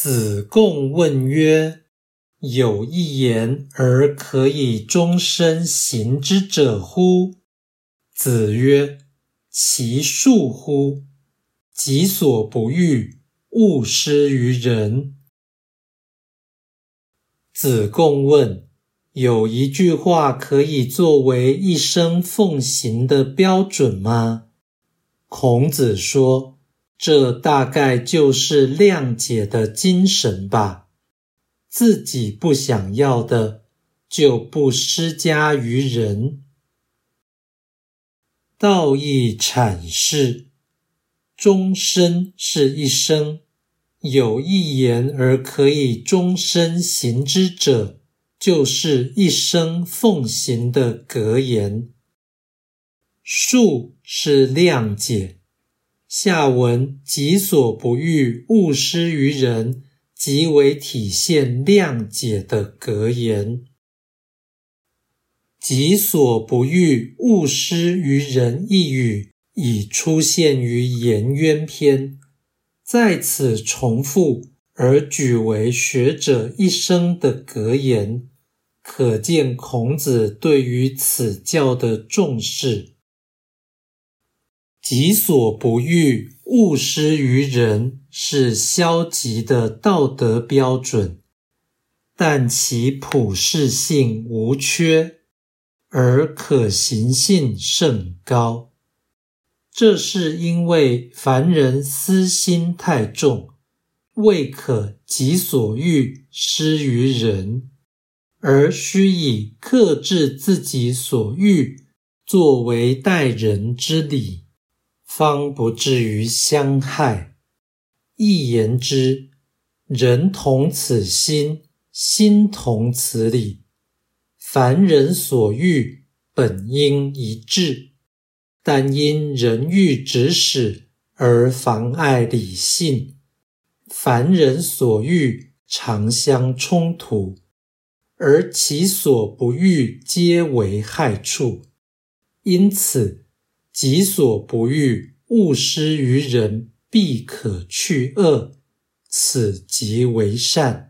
子贡问曰：“有一言而可以终身行之者乎？”子曰：“其恕乎！己所不欲，勿施于人。”子贡问：“有一句话可以作为一生奉行的标准吗？”孔子说。这大概就是谅解的精神吧。自己不想要的，就不施加于人。道义阐释：终身是一生，有一言而可以终身行之者，就是一生奉行的格言。恕是谅解。下文“己所不欲，勿施于人”，即为体现谅解的格言。“己所不欲，勿施于人”一语已出现于《颜渊篇》，在此重复而举为学者一生的格言，可见孔子对于此教的重视。己所不欲，勿施于人，是消极的道德标准，但其普适性无缺，而可行性甚高。这是因为凡人私心太重，未可己所欲施于人，而须以克制自己所欲作为待人之礼。方不至于相害。一言之，人同此心，心同此理。凡人所欲，本应一致，但因人欲指使而妨碍理性。凡人所欲常相冲突，而其所不欲皆为害处。因此。己所不欲，勿施于人，必可去恶。此即为善。